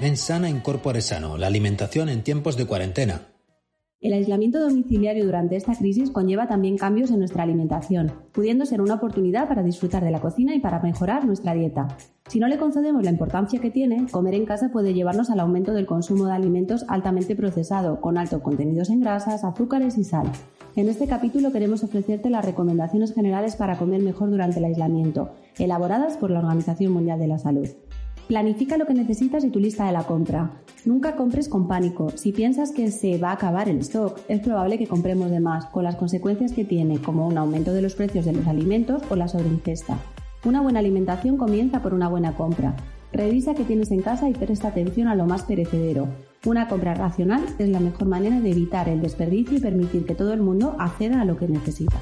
Mens sana in sano, la alimentación en tiempos de cuarentena. El aislamiento domiciliario durante esta crisis conlleva también cambios en nuestra alimentación, pudiendo ser una oportunidad para disfrutar de la cocina y para mejorar nuestra dieta. Si no le concedemos la importancia que tiene, comer en casa puede llevarnos al aumento del consumo de alimentos altamente procesados, con altos contenidos en grasas, azúcares y sal. En este capítulo queremos ofrecerte las recomendaciones generales para comer mejor durante el aislamiento, elaboradas por la Organización Mundial de la Salud. Planifica lo que necesitas y tu lista de la compra. Nunca compres con pánico. Si piensas que se va a acabar el stock, es probable que compremos de más, con las consecuencias que tiene, como un aumento de los precios de los alimentos o la sobreingesta. Una buena alimentación comienza por una buena compra. Revisa qué tienes en casa y presta atención a lo más perecedero. Una compra racional es la mejor manera de evitar el desperdicio y permitir que todo el mundo acceda a lo que necesita.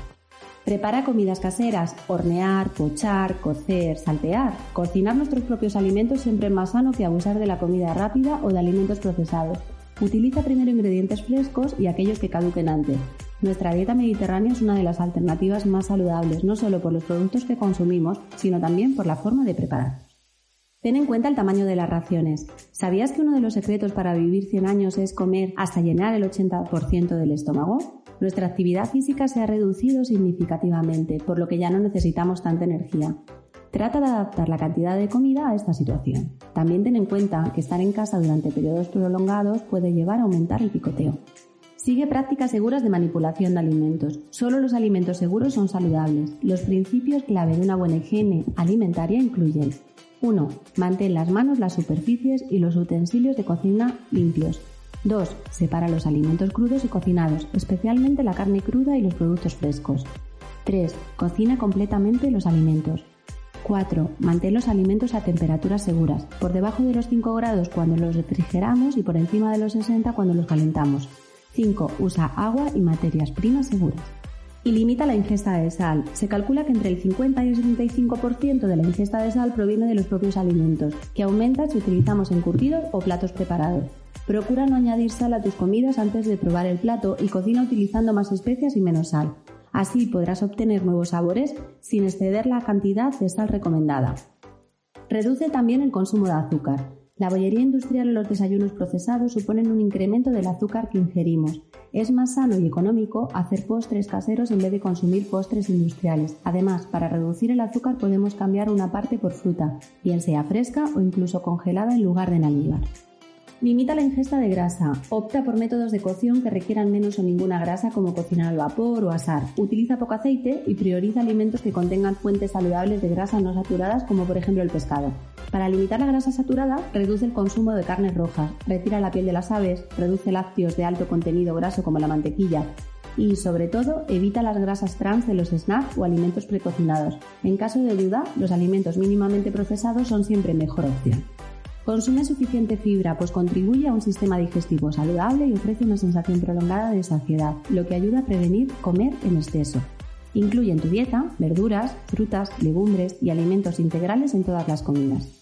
Prepara comidas caseras, hornear, pochar, cocer, saltear. Cocinar nuestros propios alimentos siempre es más sano que abusar de la comida rápida o de alimentos procesados. Utiliza primero ingredientes frescos y aquellos que caduquen antes. Nuestra dieta mediterránea es una de las alternativas más saludables, no solo por los productos que consumimos, sino también por la forma de preparar. Ten en cuenta el tamaño de las raciones. ¿Sabías que uno de los secretos para vivir 100 años es comer hasta llenar el 80% del estómago? nuestra actividad física se ha reducido significativamente, por lo que ya no necesitamos tanta energía. Trata de adaptar la cantidad de comida a esta situación. También ten en cuenta que estar en casa durante periodos prolongados puede llevar a aumentar el picoteo. Sigue prácticas seguras de manipulación de alimentos. Solo los alimentos seguros son saludables. Los principios clave de una buena higiene alimentaria incluyen 1. Mantén las manos, las superficies y los utensilios de cocina limpios. 2. Separa los alimentos crudos y cocinados, especialmente la carne cruda y los productos frescos. 3. Cocina completamente los alimentos. 4. Mantén los alimentos a temperaturas seguras, por debajo de los 5 grados cuando los refrigeramos y por encima de los 60 cuando los calentamos. 5. Usa agua y materias primas seguras. Y limita la ingesta de sal. Se calcula que entre el 50 y el 75% de la ingesta de sal proviene de los propios alimentos, que aumenta si utilizamos encurtidos o platos preparados. Procura no añadir sal a tus comidas antes de probar el plato y cocina utilizando más especias y menos sal. Así podrás obtener nuevos sabores sin exceder la cantidad de sal recomendada. Reduce también el consumo de azúcar. La bollería industrial o los desayunos procesados suponen un incremento del azúcar que ingerimos. Es más sano y económico hacer postres caseros en vez de consumir postres industriales. Además, para reducir el azúcar podemos cambiar una parte por fruta, bien sea fresca o incluso congelada en lugar de en almíbar. Limita la ingesta de grasa. Opta por métodos de cocción que requieran menos o ninguna grasa como cocinar al vapor o asar. Utiliza poco aceite y prioriza alimentos que contengan fuentes saludables de grasa no saturadas como por ejemplo el pescado. Para limitar la grasa saturada, reduce el consumo de carnes rojas, retira la piel de las aves, reduce lácteos de alto contenido graso como la mantequilla y, sobre todo, evita las grasas trans de los snacks o alimentos precocinados. En caso de duda, los alimentos mínimamente procesados son siempre mejor opción. Consume suficiente fibra, pues contribuye a un sistema digestivo saludable y ofrece una sensación prolongada de saciedad, lo que ayuda a prevenir comer en exceso. Incluye en tu dieta verduras, frutas, legumbres y alimentos integrales en todas las comidas.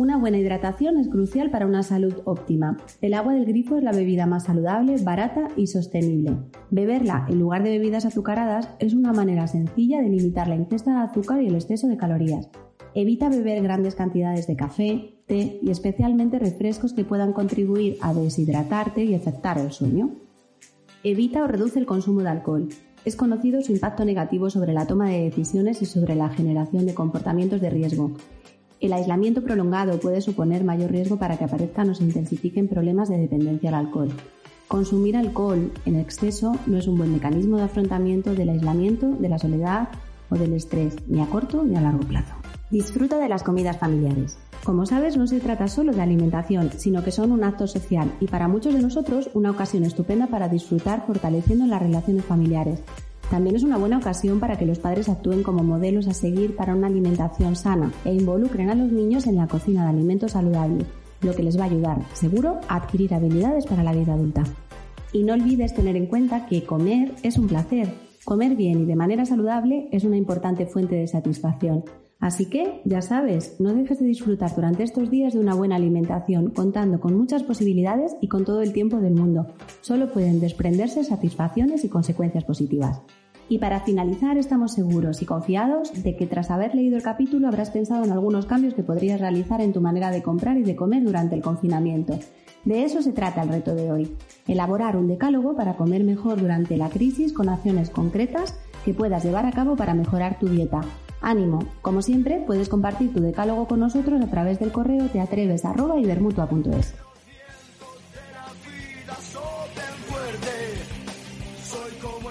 Una buena hidratación es crucial para una salud óptima. El agua del grifo es la bebida más saludable, barata y sostenible. Beberla en lugar de bebidas azucaradas es una manera sencilla de limitar la ingesta de azúcar y el exceso de calorías. Evita beber grandes cantidades de café, té y especialmente refrescos que puedan contribuir a deshidratarte y afectar el sueño. Evita o reduce el consumo de alcohol. Es conocido su impacto negativo sobre la toma de decisiones y sobre la generación de comportamientos de riesgo. El aislamiento prolongado puede suponer mayor riesgo para que aparezcan o se intensifiquen problemas de dependencia al alcohol. Consumir alcohol en exceso no es un buen mecanismo de afrontamiento del aislamiento, de la soledad o del estrés, ni a corto ni a largo plazo. Disfruta de las comidas familiares. Como sabes, no se trata solo de alimentación, sino que son un acto social y para muchos de nosotros una ocasión estupenda para disfrutar fortaleciendo las relaciones familiares. También es una buena ocasión para que los padres actúen como modelos a seguir para una alimentación sana e involucren a los niños en la cocina de alimentos saludables, lo que les va a ayudar, seguro, a adquirir habilidades para la vida adulta. Y no olvides tener en cuenta que comer es un placer. Comer bien y de manera saludable es una importante fuente de satisfacción. Así que, ya sabes, no dejes de disfrutar durante estos días de una buena alimentación, contando con muchas posibilidades y con todo el tiempo del mundo. Solo pueden desprenderse satisfacciones y consecuencias positivas. Y para finalizar, estamos seguros y confiados de que tras haber leído el capítulo habrás pensado en algunos cambios que podrías realizar en tu manera de comprar y de comer durante el confinamiento. De eso se trata el reto de hoy, elaborar un decálogo para comer mejor durante la crisis con acciones concretas que puedas llevar a cabo para mejorar tu dieta. Ánimo, como siempre, puedes compartir tu decálogo con nosotros a través del correo teatreves@ibermutua.es. Soy como